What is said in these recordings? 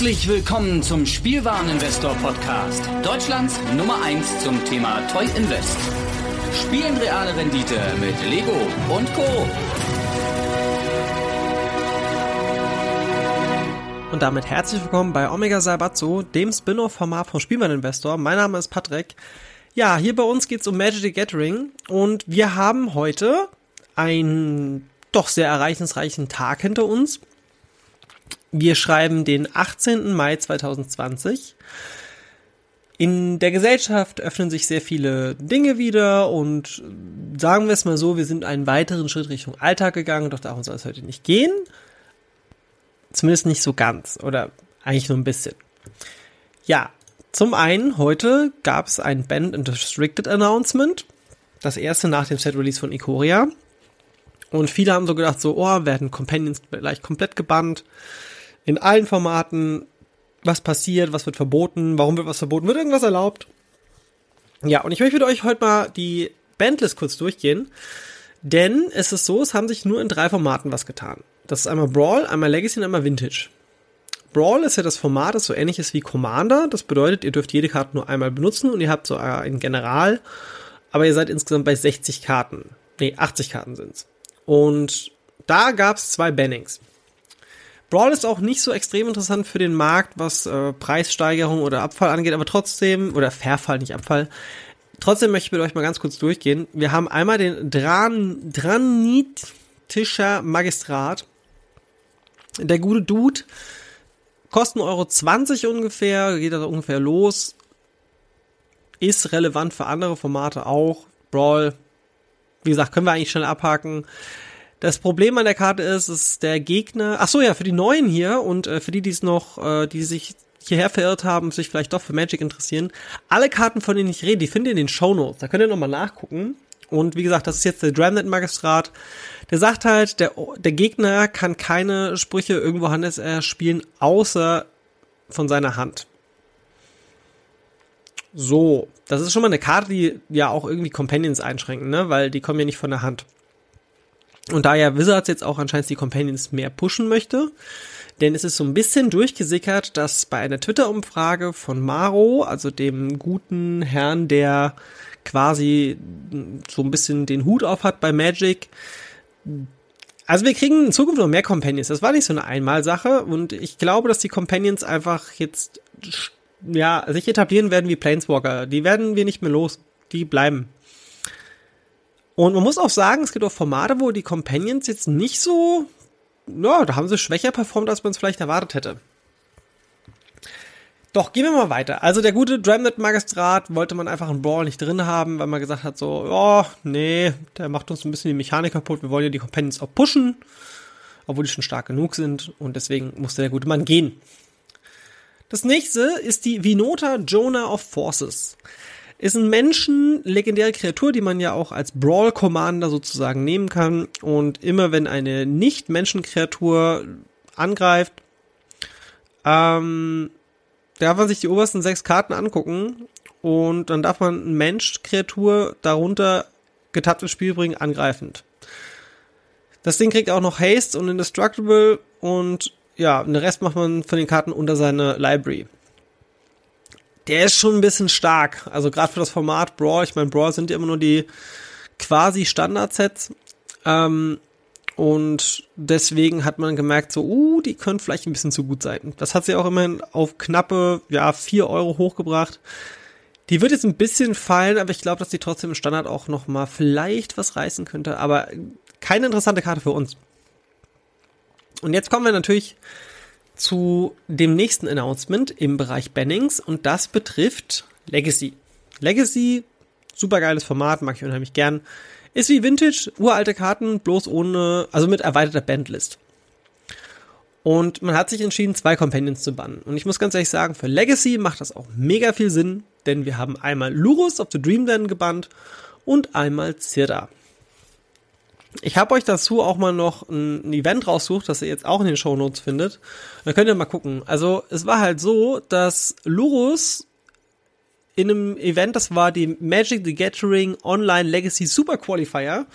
Herzlich willkommen zum Spielwareninvestor Podcast. Deutschlands Nummer 1 zum Thema Toy Invest. Spielen reale Rendite mit Lego und Co. Und damit herzlich willkommen bei Omega Salbatzo, dem Spin-off-Format vom Spielwareninvestor. Mein Name ist Patrick. Ja, hier bei uns geht es um Magic the Gathering und wir haben heute einen doch sehr ereignisreichen Tag hinter uns. Wir schreiben den 18. Mai 2020. In der Gesellschaft öffnen sich sehr viele Dinge wieder und sagen wir es mal so, wir sind einen weiteren Schritt Richtung Alltag gegangen, doch darum soll es heute nicht gehen. Zumindest nicht so ganz oder eigentlich nur ein bisschen. Ja, zum einen heute gab es ein Band and Restricted Announcement. Das erste nach dem Set Release von Ikoria. Und viele haben so gedacht, so, oh, werden Companions gleich komplett gebannt in allen Formaten, was passiert, was wird verboten, warum wird was verboten, wird irgendwas erlaubt. Ja, und ich möchte mit euch heute mal die Bandlist kurz durchgehen, denn es ist so, es haben sich nur in drei Formaten was getan. Das ist einmal Brawl, einmal Legacy und einmal Vintage. Brawl ist ja das Format, das so ähnlich ist wie Commander. Das bedeutet, ihr dürft jede Karte nur einmal benutzen und ihr habt so ein General, aber ihr seid insgesamt bei 60 Karten. Nee, 80 Karten sind's. Und da gab's zwei Bannings. Brawl ist auch nicht so extrem interessant für den Markt, was äh, Preissteigerung oder Abfall angeht, aber trotzdem, oder Verfall, nicht Abfall. Trotzdem möchte ich mit euch mal ganz kurz durchgehen. Wir haben einmal den Dran, Dranitischer Magistrat. Der gute Dude, kosten Euro 20 ungefähr, geht also ungefähr los. Ist relevant für andere Formate auch. Brawl, wie gesagt, können wir eigentlich schnell abhaken. Das Problem an der Karte ist, ist der Gegner. Ach so ja, für die Neuen hier und äh, für die, die es noch, äh, die sich hierher verirrt haben, sich vielleicht doch für Magic interessieren. Alle Karten, von denen ich rede, die findet ihr in den Show Notes. Da könnt ihr nochmal nachgucken. Und wie gesagt, das ist jetzt der Dramnet Magistrat. Der sagt halt, der, der Gegner kann keine Sprüche irgendwo Hannes spielen, außer von seiner Hand. So, das ist schon mal eine Karte, die ja auch irgendwie Companions einschränken, ne? Weil die kommen ja nicht von der Hand. Und da ja Wizards jetzt auch anscheinend die Companions mehr pushen möchte, denn es ist so ein bisschen durchgesickert, dass bei einer Twitter-Umfrage von Maro, also dem guten Herrn, der quasi so ein bisschen den Hut auf hat bei Magic, also wir kriegen in Zukunft noch mehr Companions. Das war nicht so eine Einmalsache und ich glaube, dass die Companions einfach jetzt ja sich etablieren werden wie Planeswalker. Die werden wir nicht mehr los. Die bleiben. Und man muss auch sagen, es gibt auch Formate, wo die Companions jetzt nicht so, ja, da haben sie schwächer performt, als man es vielleicht erwartet hätte. Doch, gehen wir mal weiter. Also der gute Dramnet Magistrat wollte man einfach einen Brawl nicht drin haben, weil man gesagt hat so, oh, nee, der macht uns ein bisschen die Mechanik kaputt, wir wollen ja die Companions auch pushen, obwohl die schon stark genug sind und deswegen musste der gute Mann gehen. Das nächste ist die Vinota Jonah of Forces. Ist ein Menschen, legendäre Kreatur, die man ja auch als Brawl Commander sozusagen nehmen kann. Und immer wenn eine Nicht-Menschen-Kreatur angreift, ähm, darf man sich die obersten sechs Karten angucken und dann darf man ein Mensch-Kreatur darunter getappt ins Spiel bringen, angreifend. Das Ding kriegt auch noch Haste und Indestructible und ja, den Rest macht man von den Karten unter seine Library der ist schon ein bisschen stark. Also gerade für das Format Brawl, ich meine, Brawl sind ja immer nur die quasi Standard-Sets. Ähm, und deswegen hat man gemerkt, so, uh, die können vielleicht ein bisschen zu gut sein. Das hat sie auch immerhin auf knappe, ja, vier Euro hochgebracht. Die wird jetzt ein bisschen fallen, aber ich glaube, dass die trotzdem im Standard auch noch mal vielleicht was reißen könnte. Aber keine interessante Karte für uns. Und jetzt kommen wir natürlich zu dem nächsten Announcement im Bereich Bannings und das betrifft Legacy. Legacy, super geiles Format, mag ich unheimlich gern. Ist wie Vintage, uralte Karten, bloß ohne, also mit erweiterter Bandlist. Und man hat sich entschieden, zwei Companions zu bannen. Und ich muss ganz ehrlich sagen, für Legacy macht das auch mega viel Sinn, denn wir haben einmal Lurus of the Dreamland gebannt und einmal Zirda. Ich habe euch dazu auch mal noch ein, Event raussucht, das ihr jetzt auch in den Show Notes findet. Da könnt ihr mal gucken. Also es war halt so, dass Lurus in einem Event, das war die Magic the Gathering Online Legacy Super Qualifier.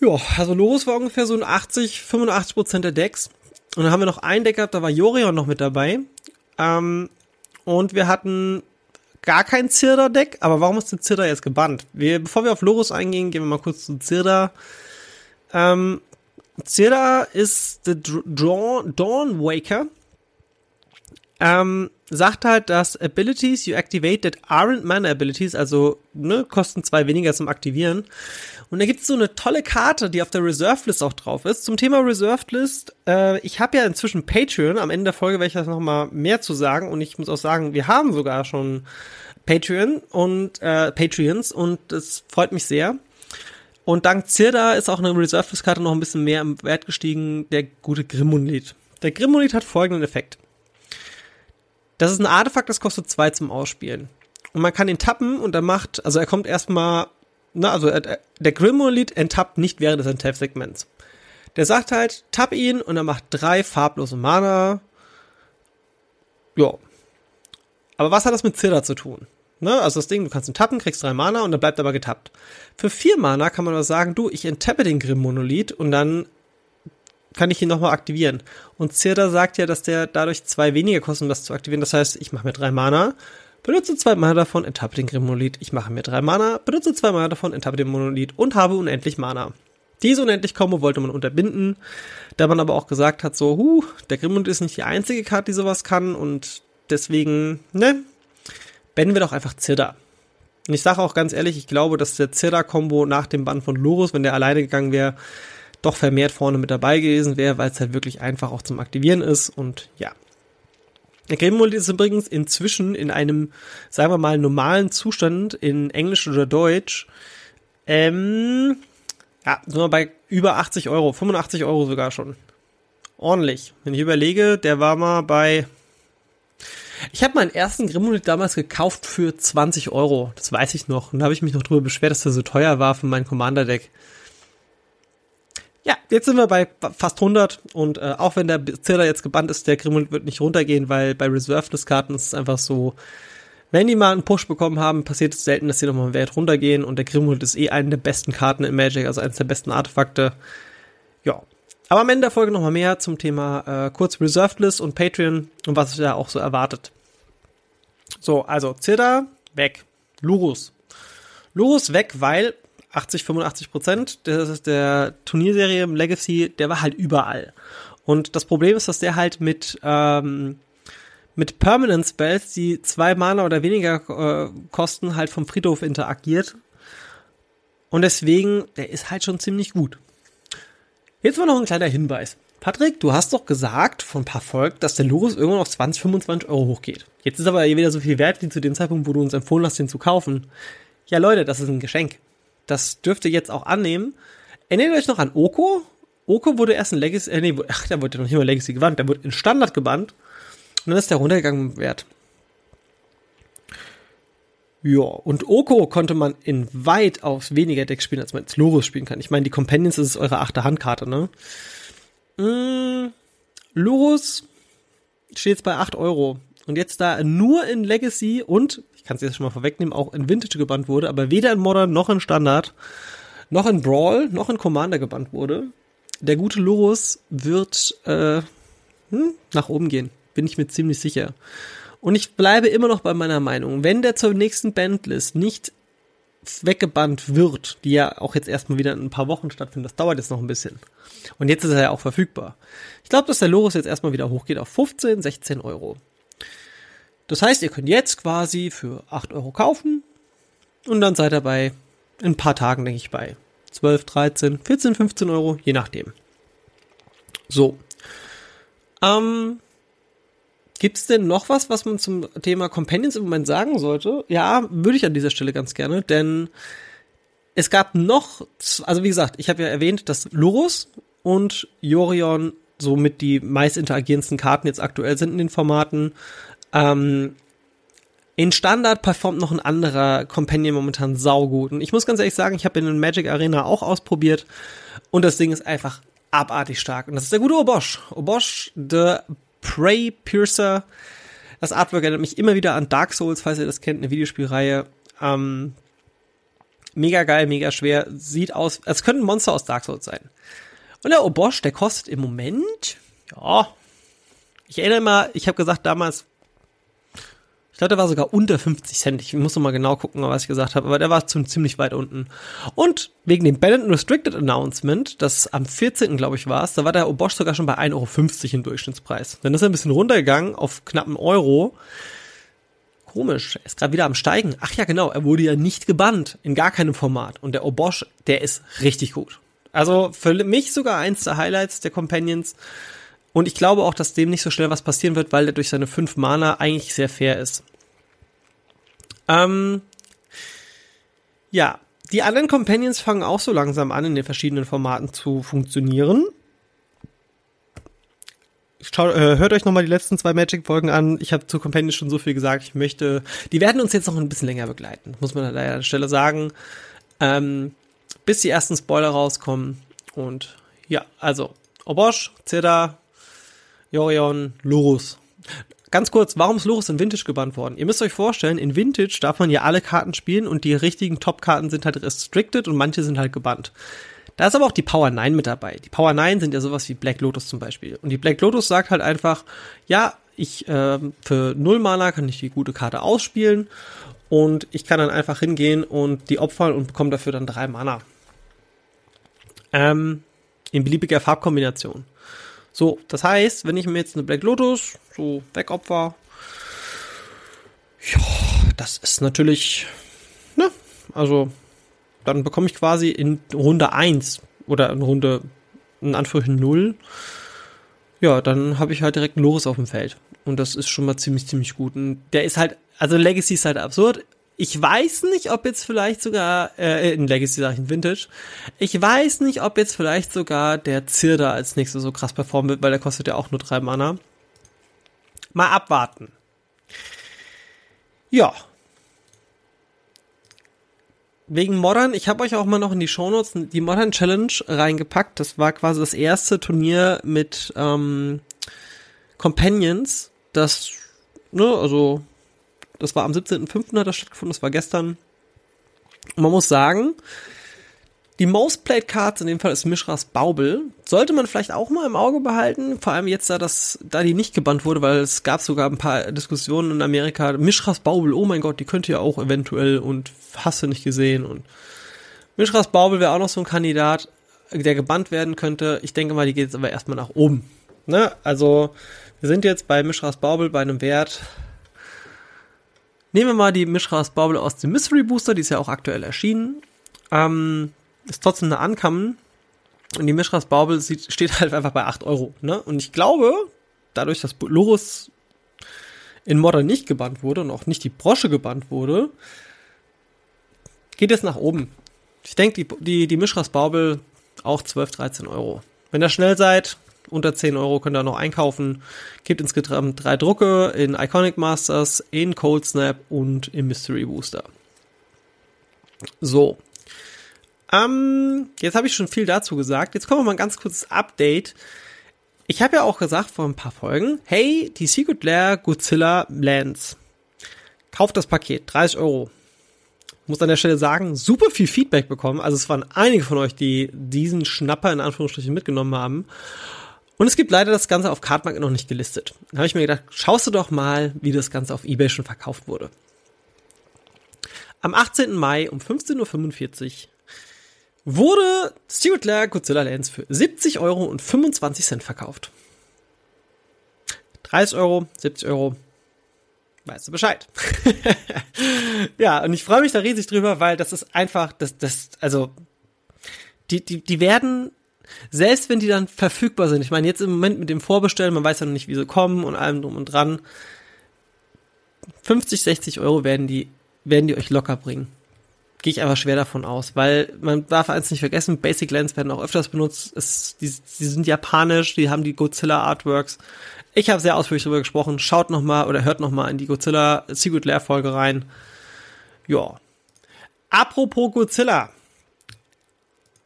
Ja, also Lurus war ungefähr so ein 80, 85 Prozent der Decks. Und dann haben wir noch ein Deck gehabt, da war Jorion noch mit dabei. Ähm, und wir hatten gar kein Zirda-Deck, aber warum ist der Zirda jetzt gebannt? Wir, bevor wir auf Lorus eingehen, gehen wir mal kurz zu Zirda. Ähm, Zirda ist the Dawn, Dawn Waker. Ähm, sagt halt, dass Abilities you activate that aren't Mana Abilities, also ne, kosten zwei weniger zum Aktivieren. Und da gibt's so eine tolle Karte, die auf der Reserved List auch drauf ist. Zum Thema Reserved List, äh, ich habe ja inzwischen Patreon. Am Ende der Folge werde ich das nochmal mehr zu sagen. Und ich muss auch sagen, wir haben sogar schon Patreon und äh, Patreons und das freut mich sehr. Und dank Zirda ist auch eine Reserved List Karte noch ein bisschen mehr im Wert gestiegen, der gute Grimmonit. Der Grimmonit hat folgenden Effekt. Das ist ein Artefakt, das kostet zwei zum Ausspielen. Und man kann ihn tappen und er macht, also er kommt erstmal, na, also er, der Grimolit enttappt nicht während des Enttap-Segments. Der sagt halt, tapp ihn und er macht drei farblose Mana. Ja. Aber was hat das mit Zilda zu tun? Ne? Also das Ding, du kannst ihn tappen, kriegst drei Mana und dann bleibt er aber getappt. Für vier Mana kann man aber sagen, du, ich enttappe den Grim-Monolith und dann kann ich ihn nochmal aktivieren. Und Zirda sagt ja, dass der dadurch zwei weniger kostet, um das zu aktivieren. Das heißt, ich mache mir drei Mana, benutze zwei Mana davon, enttappe den Grim-Monolith. Ich mache mir drei Mana, benutze zwei Mana davon, enttappe den Monolith und habe unendlich Mana. Diese unendlich Kombo wollte man unterbinden, da man aber auch gesagt hat, so, huh, der Grimmonolith ist nicht die einzige Karte, die sowas kann und deswegen, ne, beenden wir doch einfach Zirda. Und ich sage auch ganz ehrlich, ich glaube, dass der Zirda-Kombo nach dem Band von Lorus, wenn der alleine gegangen wäre, doch vermehrt vorne mit dabei gewesen wäre, weil es halt wirklich einfach auch zum Aktivieren ist und ja. Der Game Mode ist übrigens inzwischen in einem, sagen wir mal, normalen Zustand in Englisch oder Deutsch. Ähm, ja, sind wir bei über 80 Euro, 85 Euro sogar schon. Ordentlich. Wenn ich überlege, der war mal bei. Ich habe meinen ersten Grimmonit damals gekauft für 20 Euro. Das weiß ich noch. Und da habe ich mich noch drüber beschwert, dass der so teuer war für mein Commander-Deck. Ja, jetzt sind wir bei fast 100 und äh, auch wenn der Zähler jetzt gebannt ist, der Grimmel wird nicht runtergehen, weil bei Reserved-Karten ist es einfach so, wenn die mal einen Push bekommen haben, passiert es selten, dass sie nochmal einen Wert runtergehen und der Grimhuld ist eh eine der besten Karten in Magic, also eines der besten Artefakte. Ja. Aber am Ende der Folge nochmal mehr zum Thema äh, kurz Reserved List und Patreon und was sich da auch so erwartet. So, also Zirda weg. Lurus. Lurus weg, weil 80, 85 Prozent der, der Turnierserie im Legacy, der war halt überall. Und das Problem ist, dass der halt mit, ähm, mit Permanent Spells, die zwei Mana oder weniger äh, kosten, halt vom Friedhof interagiert. Und deswegen, der ist halt schon ziemlich gut. Jetzt war noch ein kleiner Hinweis. Patrick, du hast doch gesagt von ein paar Folgen, dass der Lurus irgendwann auf 20, 25 Euro hochgeht. Jetzt ist aber wieder so viel wert wie zu dem Zeitpunkt, wo du uns empfohlen hast, den zu kaufen. Ja, Leute, das ist ein Geschenk das dürfte jetzt auch annehmen. Erinnert euch noch an Oko? Oko wurde erst in Legacy, äh, nee, ach, der wurde noch nicht mal Legacy gebannt, der wurde in Standard gebannt. Und dann ist der runtergegangen im Wert. Ja, und Oko konnte man in weitaus weniger Decks spielen, als man jetzt Lorus spielen kann. Ich meine, die Companions ist eure achte Handkarte, ne? Mm, Lorus steht jetzt bei 8 Euro. Und jetzt da nur in Legacy und ich kann es jetzt schon mal vorwegnehmen, auch in Vintage gebannt wurde, aber weder in Modern noch in Standard, noch in Brawl, noch in Commander gebannt wurde. Der gute Lorus wird äh, hm, nach oben gehen, bin ich mir ziemlich sicher. Und ich bleibe immer noch bei meiner Meinung, wenn der zur nächsten Bandlist nicht weggebannt wird, die ja auch jetzt erstmal wieder in ein paar Wochen stattfindet, das dauert jetzt noch ein bisschen. Und jetzt ist er ja auch verfügbar. Ich glaube, dass der Lorus jetzt erstmal wieder hochgeht auf 15, 16 Euro. Das heißt, ihr könnt jetzt quasi für 8 Euro kaufen und dann seid ihr bei in ein paar Tagen, denke ich, bei 12, 13, 14, 15 Euro, je nachdem. So. Ähm, Gibt es denn noch was, was man zum Thema Companions im Moment sagen sollte? Ja, würde ich an dieser Stelle ganz gerne, denn es gab noch, also wie gesagt, ich habe ja erwähnt, dass Lurus und Jorion somit die meist interagierendsten Karten jetzt aktuell sind in den Formaten. Ähm, in Standard performt noch ein anderer Companion momentan saugut. Und ich muss ganz ehrlich sagen, ich habe in den Magic Arena auch ausprobiert und das Ding ist einfach abartig stark. Und das ist der gute Obosh. Obosh, the Prey Piercer. Das Artwork erinnert mich immer wieder an Dark Souls, falls ihr das kennt, eine Videospielreihe. Ähm, mega geil, mega schwer. Sieht aus, es könnte ein Monster aus Dark Souls sein. Und der Obosh, der kostet im Moment ja, ich erinnere mal, ich habe gesagt damals, ich glaube, der war sogar unter 50 Cent. Ich muss noch mal genau gucken, was ich gesagt habe, aber der war ziemlich weit unten. Und wegen dem Bennett Restricted Announcement, das am 14. glaube ich war es, da war der Obosch sogar schon bei 1,50 Euro im Durchschnittspreis. Dann ist er ein bisschen runtergegangen auf knapp einen Euro. Komisch, er ist gerade wieder am Steigen. Ach ja, genau, er wurde ja nicht gebannt, in gar keinem Format. Und der Obosch, der ist richtig gut. Also für mich sogar eins der Highlights der Companions. Und ich glaube auch, dass dem nicht so schnell was passieren wird, weil er durch seine fünf Mana eigentlich sehr fair ist. Ähm, ja, die anderen Companions fangen auch so langsam an, in den verschiedenen Formaten zu funktionieren. Schaut, äh, hört euch nochmal die letzten zwei Magic-Folgen an. Ich habe zu Companions schon so viel gesagt. Ich möchte, die werden uns jetzt noch ein bisschen länger begleiten, muss man an der Stelle sagen. Ähm, bis die ersten Spoiler rauskommen. Und ja, also Obosch, Zeda, Jorion, Lurus. Ganz kurz, warum ist Lurus in Vintage gebannt worden? Ihr müsst euch vorstellen, in Vintage darf man ja alle Karten spielen und die richtigen Top-Karten sind halt restricted und manche sind halt gebannt. Da ist aber auch die Power 9 mit dabei. Die Power 9 sind ja sowas wie Black Lotus zum Beispiel. Und die Black Lotus sagt halt einfach, ja, ich äh, für null Mana kann ich die gute Karte ausspielen und ich kann dann einfach hingehen und die opfern und bekomme dafür dann drei Mana. Ähm, in beliebiger Farbkombination. So, das heißt, wenn ich mir jetzt eine Black Lotus so wegopfer, ja, das ist natürlich, ne, also dann bekomme ich quasi in Runde 1 oder in Runde in Anführungszeichen 0, ja, dann habe ich halt direkt einen Loris auf dem Feld. Und das ist schon mal ziemlich, ziemlich gut. Und der ist halt, also Legacy ist halt absurd. Ich weiß nicht, ob jetzt vielleicht sogar, äh, in Legacy sage ich in Vintage, ich weiß nicht, ob jetzt vielleicht sogar der Zirda als nächstes so krass performen wird, weil der kostet ja auch nur drei Mana. Mal abwarten. Ja. Wegen Modern, ich habe euch auch mal noch in die Shownotes die Modern Challenge reingepackt. Das war quasi das erste Turnier mit ähm, Companions, das, ne, also das war am 17.05. hat das stattgefunden, das war gestern. Und man muss sagen, die Most Played Cards, in dem Fall ist Mishras Baubel, sollte man vielleicht auch mal im Auge behalten, vor allem jetzt, da, das, da die nicht gebannt wurde, weil es gab sogar ein paar Diskussionen in Amerika. Mishras Baubel, oh mein Gott, die könnte ja auch eventuell und hast du nicht gesehen. Und Mishras Baubel wäre auch noch so ein Kandidat, der gebannt werden könnte. Ich denke mal, die geht jetzt aber erstmal nach oben. Ne? Also, wir sind jetzt bei Mishras Baubel bei einem Wert Nehmen wir mal die Mishras Bubble aus dem Mystery Booster, die ist ja auch aktuell erschienen. Ähm, ist trotzdem eine Ankommen. Und die Mishras Bubble steht halt einfach bei 8 Euro. Ne? Und ich glaube, dadurch, dass Lorus in Modern nicht gebannt wurde und auch nicht die Brosche gebannt wurde, geht es nach oben. Ich denke, die, die, die Mishras Bubble auch 12, 13 Euro. Wenn ihr schnell seid, unter 10 Euro könnt ihr noch einkaufen. Gibt insgesamt drei Drucke in Iconic Masters, in Cold Snap und im Mystery Booster. So. Ähm, jetzt habe ich schon viel dazu gesagt. Jetzt kommen wir mal ein ganz kurzes Update. Ich habe ja auch gesagt vor ein paar Folgen, hey, die Secret Lair Godzilla Lands. Kauft das Paket, 30 Euro. Muss an der Stelle sagen, super viel Feedback bekommen. Also es waren einige von euch, die diesen Schnapper in Anführungsstrichen mitgenommen haben. Und es gibt leider das Ganze auf Cardmarket noch nicht gelistet. Da habe ich mir gedacht, schaust du doch mal, wie das Ganze auf Ebay schon verkauft wurde. Am 18. Mai um 15.45 Uhr wurde Stuart Lair Godzilla Lands für 70 Euro und 25 Cent verkauft. 30 Euro, 70 Euro, weißt du Bescheid. ja, und ich freue mich da riesig drüber, weil das ist einfach, das, das, also, die, die, die werden selbst wenn die dann verfügbar sind, ich meine, jetzt im Moment mit dem Vorbestellen, man weiß ja noch nicht, wie sie kommen und allem drum und dran, 50, 60 Euro werden die, werden die euch locker bringen. Gehe ich aber schwer davon aus, weil man darf eins nicht vergessen, Basic Lens werden auch öfters benutzt, es, die, die sind japanisch, die haben die Godzilla Artworks. Ich habe sehr ausführlich darüber gesprochen, schaut nochmal oder hört nochmal in die Godzilla Secret Lair Folge rein. Ja. Apropos Godzilla.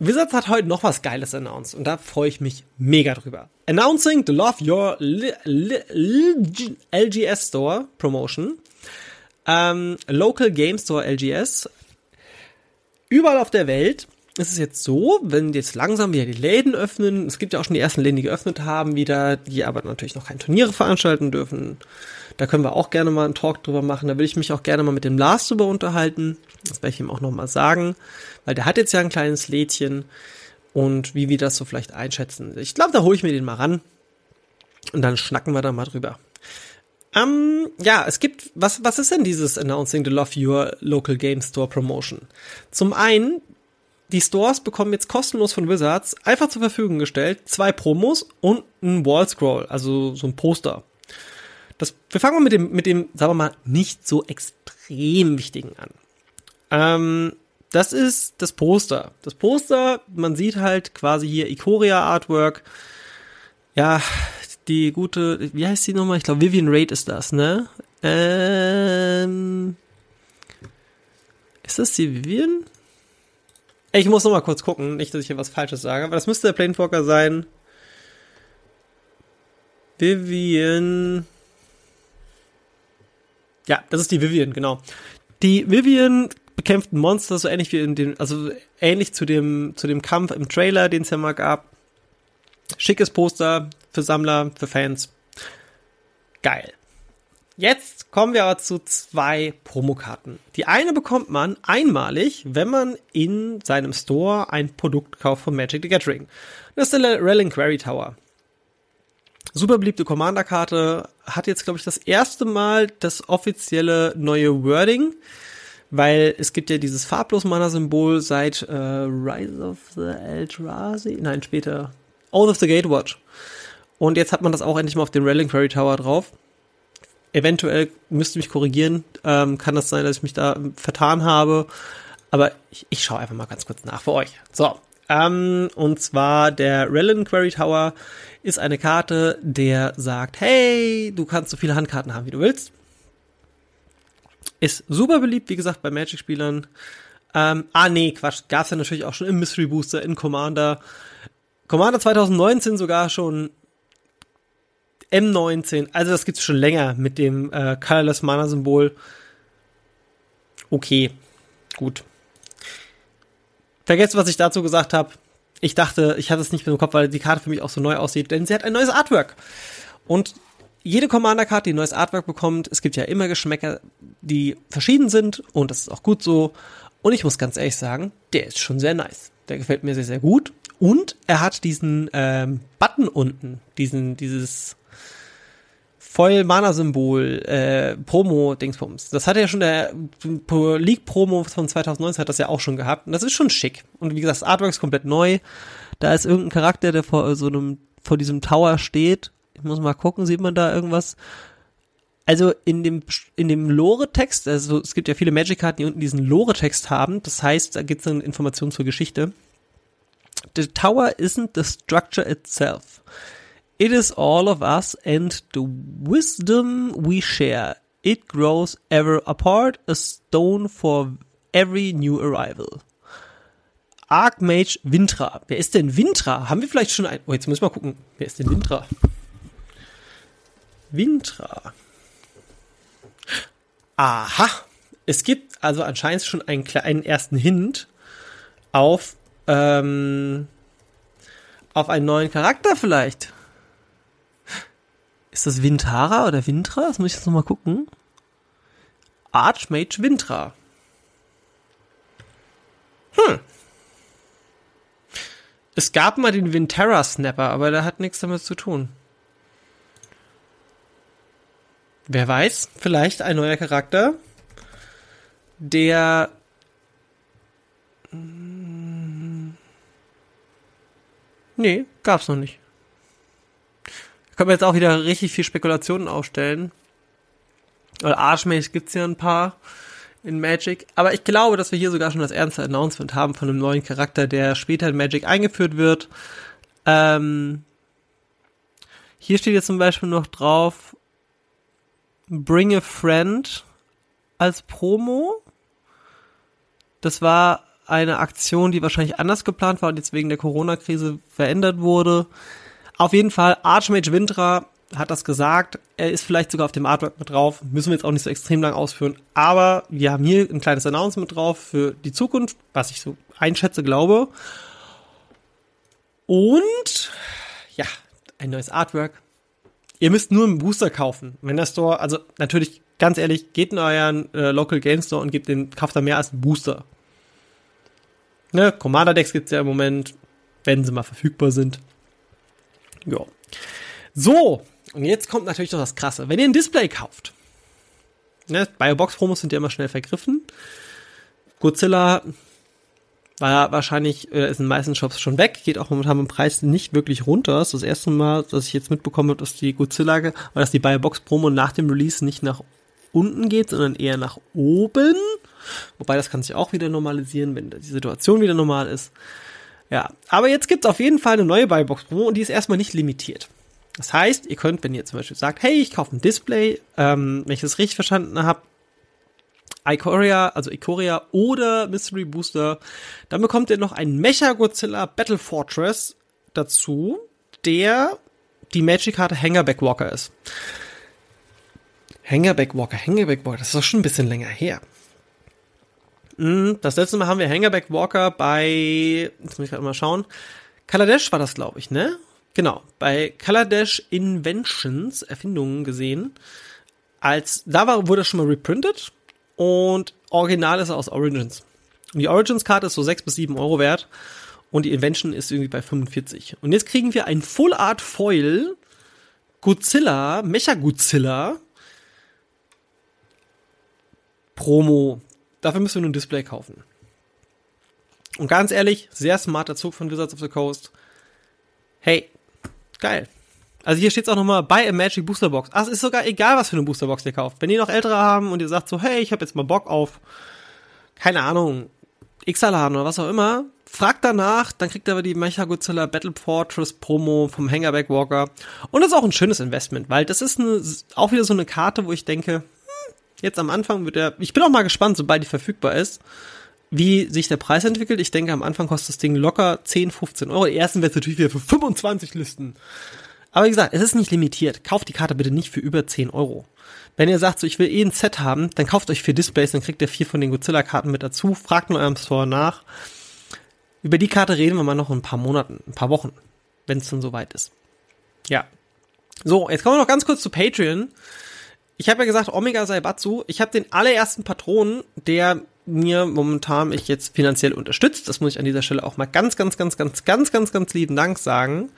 Wizards hat heute noch was Geiles announced und da freue ich mich mega drüber. Announcing the Love Your LGS Store Promotion. Ähm, Local Game Store LGS. Überall auf der Welt ist es jetzt so, wenn jetzt langsam wieder die Läden öffnen, es gibt ja auch schon die ersten Läden, die geöffnet haben wieder, die aber natürlich noch keine Turniere veranstalten dürfen. Da können wir auch gerne mal einen Talk drüber machen. Da will ich mich auch gerne mal mit dem Lars drüber unterhalten. Das werde ich ihm auch nochmal sagen, weil der hat jetzt ja ein kleines Lädchen und wie wir das so vielleicht einschätzen. Ich glaube, da hole ich mir den mal ran und dann schnacken wir da mal drüber. Ähm, ja, es gibt, was, was ist denn dieses Announcing the Love Your Local Game Store Promotion? Zum einen, die Stores bekommen jetzt kostenlos von Wizards einfach zur Verfügung gestellt zwei Promos und ein Wallscroll, also so ein Poster. Das, wir fangen mal mit dem, mit dem, sagen wir mal, nicht so extrem wichtigen an. Ähm, das ist das Poster. Das Poster, man sieht halt quasi hier Ikoria Artwork. Ja, die gute, wie heißt die nochmal? Ich glaube, Vivian Raid ist das, ne? Ähm, ist das die Vivian? Ich muss nochmal kurz gucken, nicht, dass ich hier was Falsches sage, aber das müsste der Planewalker sein. Vivian. Ja, das ist die Vivian, genau. Die Vivian bekämpft ein Monster, so ähnlich wie in dem, also ähnlich zu dem, zu dem Kampf im Trailer, den es ja mal gab. Schickes Poster für Sammler, für Fans. Geil. Jetzt kommen wir aber zu zwei Promokarten. Die eine bekommt man einmalig, wenn man in seinem Store ein Produkt kauft von Magic the Gathering. Das ist der Reliquary Tower. Super beliebte Commander-Karte, hat jetzt, glaube ich, das erste Mal das offizielle neue Wording, weil es gibt ja dieses farblos Mana-Symbol seit äh, Rise of the Eldrazi, nein, später, Oath of the Gatewatch. Und jetzt hat man das auch endlich mal auf dem Reliquary Tower drauf. Eventuell müsste mich korrigieren, ähm, kann das sein, dass ich mich da vertan habe, aber ich, ich schaue einfach mal ganz kurz nach für euch. So, ähm, und zwar der Reliquary Tower ist eine Karte, der sagt, hey, du kannst so viele Handkarten haben, wie du willst. Ist super beliebt, wie gesagt, bei Magic-Spielern. Ähm, ah, nee, Quatsch. Gab's ja natürlich auch schon im Mystery Booster, in Commander. Commander 2019 sogar schon M19. Also das gibt's schon länger mit dem äh, Colorless Mana Symbol. Okay, gut. Vergesst, was ich dazu gesagt habe ich dachte, ich hatte es nicht mehr im Kopf, weil die Karte für mich auch so neu aussieht, denn sie hat ein neues Artwork. Und jede Commander-Karte, die ein neues Artwork bekommt, es gibt ja immer Geschmäcker, die verschieden sind und das ist auch gut so. Und ich muss ganz ehrlich sagen, der ist schon sehr nice. Der gefällt mir sehr, sehr gut. Und er hat diesen ähm, Button unten, diesen, dieses voll Mana-Symbol, äh, Promo-Dingsbums. Das hat ja schon der League-Promo von 2019 hat das ja auch schon gehabt. Und das ist schon schick. Und wie gesagt, das Artwork ist komplett neu. Da ist irgendein Charakter, der vor so einem, vor diesem Tower steht. Ich muss mal gucken, sieht man da irgendwas? Also in dem, in dem Lore-Text, also es gibt ja viele Magic-Karten, die unten diesen Lore-Text haben. Das heißt, da gibt es dann Informationen zur Geschichte. The tower isn't the structure itself. It is all of us and the wisdom we share. It grows ever apart, a stone for every new arrival. Archmage Vintra. Wer ist denn Vintra? Haben wir vielleicht schon ein. Oh, jetzt müssen wir mal gucken. Wer ist denn Vintra? Vintra. Aha. Es gibt also anscheinend schon einen kleinen ersten Hint auf, ähm, auf einen neuen Charakter vielleicht. Ist das Vintara oder Vintra? Das muss ich jetzt nochmal gucken. Archmage Vintra. Hm. Es gab mal den Vintera Snapper, aber der hat nichts damit zu tun. Wer weiß, vielleicht ein neuer Charakter, der hm, Nee, gab's noch nicht. Können wir jetzt auch wieder richtig viel Spekulationen aufstellen. Weil Archmage gibt's ja ein paar in Magic. Aber ich glaube, dass wir hier sogar schon das ernste Announcement haben von einem neuen Charakter, der später in Magic eingeführt wird. Ähm, hier steht jetzt zum Beispiel noch drauf, Bring a Friend als Promo. Das war eine Aktion, die wahrscheinlich anders geplant war und jetzt wegen der Corona-Krise verändert wurde. Auf jeden Fall, Archmage Vintra hat das gesagt. Er ist vielleicht sogar auf dem Artwork mit drauf. Müssen wir jetzt auch nicht so extrem lang ausführen. Aber wir haben hier ein kleines Announcement drauf für die Zukunft, was ich so einschätze, glaube. Und ja, ein neues Artwork. Ihr müsst nur einen Booster kaufen. Wenn der Store, also natürlich, ganz ehrlich, geht in euren äh, Local Game Store und gebt den, kauft da mehr als einen Booster. Ne, Commander Decks gibt's ja im Moment, wenn sie mal verfügbar sind. Ja. So, und jetzt kommt natürlich noch das Krasse. Wenn ihr ein Display kauft, ne, Biobox-Promos sind ja immer schnell vergriffen. Godzilla war wahrscheinlich, äh, ist in den meisten Shops schon weg, geht auch momentan im Preis nicht wirklich runter. Das ist das erste Mal, dass ich jetzt mitbekommen habe, dass die Godzilla, oder dass die Biobox-Promo nach dem Release nicht nach unten geht, sondern eher nach oben. Wobei das kann sich auch wieder normalisieren, wenn die Situation wieder normal ist. Ja, aber jetzt gibt's auf jeden Fall eine neue Buybox Promo und die ist erstmal nicht limitiert. Das heißt, ihr könnt, wenn ihr zum Beispiel sagt, hey, ich kaufe ein Display, ähm, wenn ich das richtig verstanden habe, Ikoria, also Ikoria oder Mystery Booster, dann bekommt ihr noch einen Mecha Godzilla Battle Fortress dazu, der die Magic-Karte Hangerback Walker ist. Hangerback Walker, Hangerback Walker, das ist doch schon ein bisschen länger her. Hm, das letzte Mal haben wir Hangerback Walker bei, jetzt muss ich gerade mal schauen, Kaladesh war das, glaube ich, ne? Genau, bei Kaladesh Inventions, Erfindungen gesehen. Als, da war, wurde das schon mal reprintet und original ist er aus Origins. Und die Origins-Karte ist so 6 bis 7 Euro wert und die Invention ist irgendwie bei 45. Und jetzt kriegen wir ein Full Art Foil Godzilla, Mecha Godzilla Promo Dafür müssen wir nur ein Display kaufen. Und ganz ehrlich, sehr smarter Zug von Wizards of the Coast. Hey, geil. Also hier steht es auch nochmal bei a Magic Booster Box. Ach, es ist sogar egal, was für eine Booster Box ihr kauft. Wenn ihr noch ältere haben und ihr sagt so, hey, ich habe jetzt mal Bock auf, keine Ahnung, Xalan oder was auch immer, fragt danach, dann kriegt ihr aber die Mecha Godzilla Battle Fortress Promo vom Hangerback Walker. Und das ist auch ein schönes Investment, weil das ist eine, auch wieder so eine Karte, wo ich denke, Jetzt am Anfang wird er, ich bin auch mal gespannt, sobald die verfügbar ist, wie sich der Preis entwickelt. Ich denke, am Anfang kostet das Ding locker 10, 15 Euro. Die ersten wird natürlich wieder für 25 Listen. Aber wie gesagt, es ist nicht limitiert. Kauft die Karte bitte nicht für über 10 Euro. Wenn ihr sagt, so ich will eh ein Set haben, dann kauft euch vier Displays, dann kriegt ihr vier von den Godzilla-Karten mit dazu. Fragt nur eurem Store nach. Über die Karte reden wir mal noch in ein paar Monaten, ein paar Wochen, wenn es dann soweit ist. Ja. So, jetzt kommen wir noch ganz kurz zu Patreon ich habe ja gesagt, Omega Saibatsu, ich habe den allerersten Patronen, der mir momentan mich jetzt finanziell unterstützt. Das muss ich an dieser Stelle auch mal ganz, ganz, ganz, ganz, ganz, ganz, ganz lieben Dank sagen.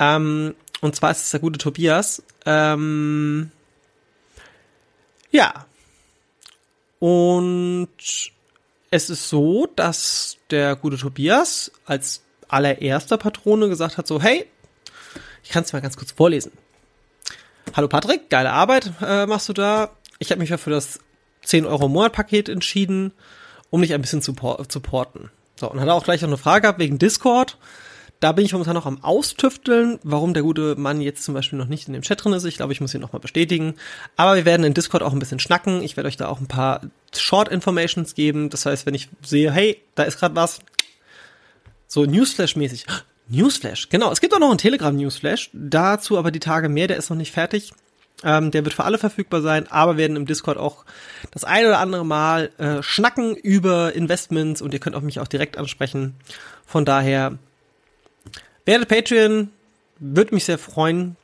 Ähm, und zwar ist es der gute Tobias. Ähm, ja. Und es ist so, dass der gute Tobias als allererster Patrone gesagt hat, so, hey, ich kann es mal ganz kurz vorlesen. Hallo Patrick, geile Arbeit äh, machst du da. Ich habe mich ja für das 10 Euro Monat Paket entschieden, um dich ein bisschen zu supporten. So, und hat auch gleich noch eine Frage gehabt wegen Discord. Da bin ich momentan noch am Austüfteln, warum der gute Mann jetzt zum Beispiel noch nicht in dem Chat drin ist. Ich glaube, ich muss ihn nochmal bestätigen. Aber wir werden in Discord auch ein bisschen schnacken. Ich werde euch da auch ein paar Short Informations geben. Das heißt, wenn ich sehe, hey, da ist gerade was, so Newsflash-mäßig. Newsflash, genau. Es gibt auch noch einen Telegram-Newsflash. Dazu aber die Tage mehr, der ist noch nicht fertig. Ähm, der wird für alle verfügbar sein, aber werden im Discord auch das ein oder andere Mal äh, schnacken über Investments und ihr könnt auch mich auch direkt ansprechen. Von daher werdet Patreon, würde mich sehr freuen.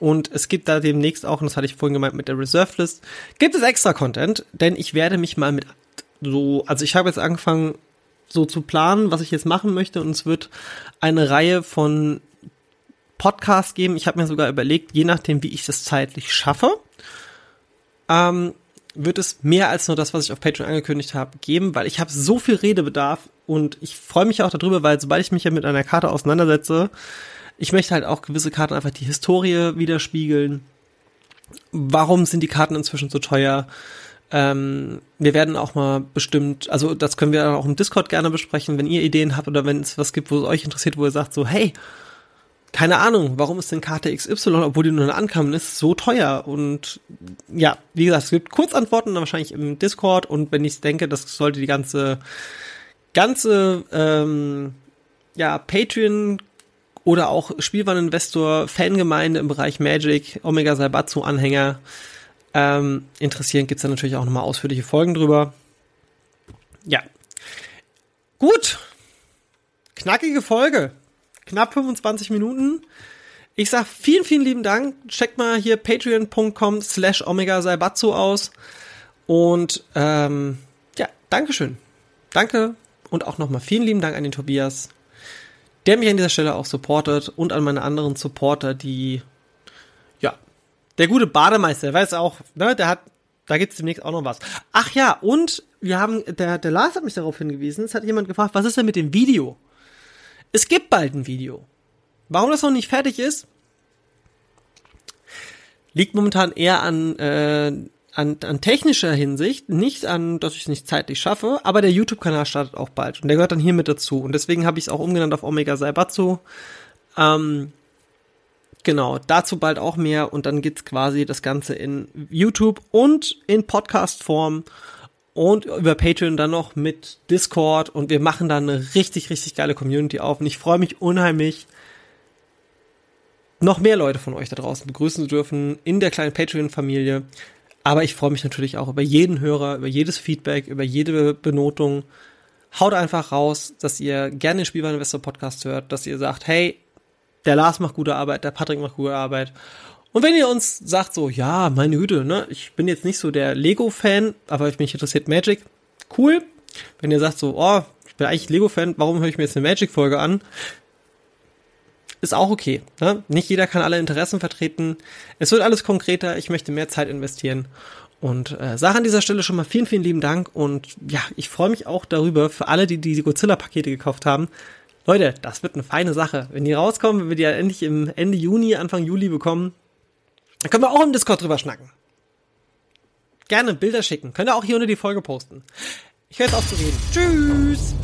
Und es gibt da demnächst auch, und das hatte ich vorhin gemeint mit der Reserve List, gibt es extra Content, denn ich werde mich mal mit so, also ich habe jetzt angefangen, so zu planen, was ich jetzt machen möchte. Und es wird eine Reihe von Podcasts geben. Ich habe mir sogar überlegt, je nachdem, wie ich das zeitlich schaffe, ähm, wird es mehr als nur das, was ich auf Patreon angekündigt habe, geben, weil ich habe so viel Redebedarf und ich freue mich auch darüber, weil sobald ich mich ja mit einer Karte auseinandersetze, ich möchte halt auch gewisse Karten einfach die Historie widerspiegeln. Warum sind die Karten inzwischen so teuer? Ähm, wir werden auch mal bestimmt, also das können wir auch im Discord gerne besprechen, wenn ihr Ideen habt oder wenn es was gibt, wo es euch interessiert, wo ihr sagt so, hey, keine Ahnung, warum ist denn Karte XY, obwohl die nur eine Ankamen ist, so teuer? Und ja, wie gesagt, es gibt Kurzantworten dann wahrscheinlich im Discord und wenn ich denke, das sollte die ganze, ganze, ähm, ja, Patreon oder auch Spielwareninvestor, Fangemeinde im Bereich Magic, Omega Saibatsu Anhänger ähm, interessieren, gibt's da natürlich auch nochmal ausführliche Folgen drüber. Ja. Gut. Knackige Folge. Knapp 25 Minuten. Ich sag vielen, vielen lieben Dank. Checkt mal hier patreon.com slash omega saibatsu aus. Und ähm, ja, Dankeschön. Danke und auch nochmal vielen lieben Dank an den Tobias der mich an dieser Stelle auch supportet und an meine anderen Supporter, die, der gute Bademeister, weiß auch, ne, der hat, da gibt's demnächst auch noch was. Ach ja, und wir haben, der, der Lars hat mich darauf hingewiesen, es hat jemand gefragt, was ist denn mit dem Video? Es gibt bald ein Video. Warum das noch nicht fertig ist, liegt momentan eher an äh, an, an technischer Hinsicht, nicht an, dass ich es nicht zeitlich schaffe, aber der YouTube-Kanal startet auch bald und der gehört dann hier mit dazu und deswegen habe ich es auch umgenannt auf Omega Saibatsu. Ähm, genau, dazu bald auch mehr und dann geht's quasi das Ganze in YouTube und in Podcast-Form und über Patreon dann noch mit Discord und wir machen dann eine richtig, richtig geile Community auf und ich freue mich unheimlich, noch mehr Leute von euch da draußen begrüßen zu dürfen in der kleinen Patreon-Familie. Aber ich freue mich natürlich auch über jeden Hörer, über jedes Feedback, über jede Benotung. Haut einfach raus, dass ihr gerne den Spielwareninvestor Podcast hört, dass ihr sagt, hey, der Lars macht gute Arbeit, der Patrick macht gute Arbeit. Und wenn ihr uns sagt so, ja, meine Güte, ne, ich bin jetzt nicht so der Lego-Fan, aber ich mich interessiert Magic, cool. Wenn ihr sagt so, oh, ich bin eigentlich Lego-Fan, warum höre ich mir jetzt eine Magic-Folge an? ist auch okay. Ne? Nicht jeder kann alle Interessen vertreten. Es wird alles konkreter. Ich möchte mehr Zeit investieren. Und äh, sage an dieser Stelle schon mal vielen, vielen lieben Dank. Und ja, ich freue mich auch darüber, für alle, die die Godzilla-Pakete gekauft haben. Leute, das wird eine feine Sache. Wenn die rauskommen, wenn wir die ja endlich im Ende Juni, Anfang Juli bekommen, dann können wir auch im Discord drüber schnacken. Gerne Bilder schicken. Könnt ihr auch hier unter die Folge posten. Ich höre jetzt auf zu reden. Tschüss!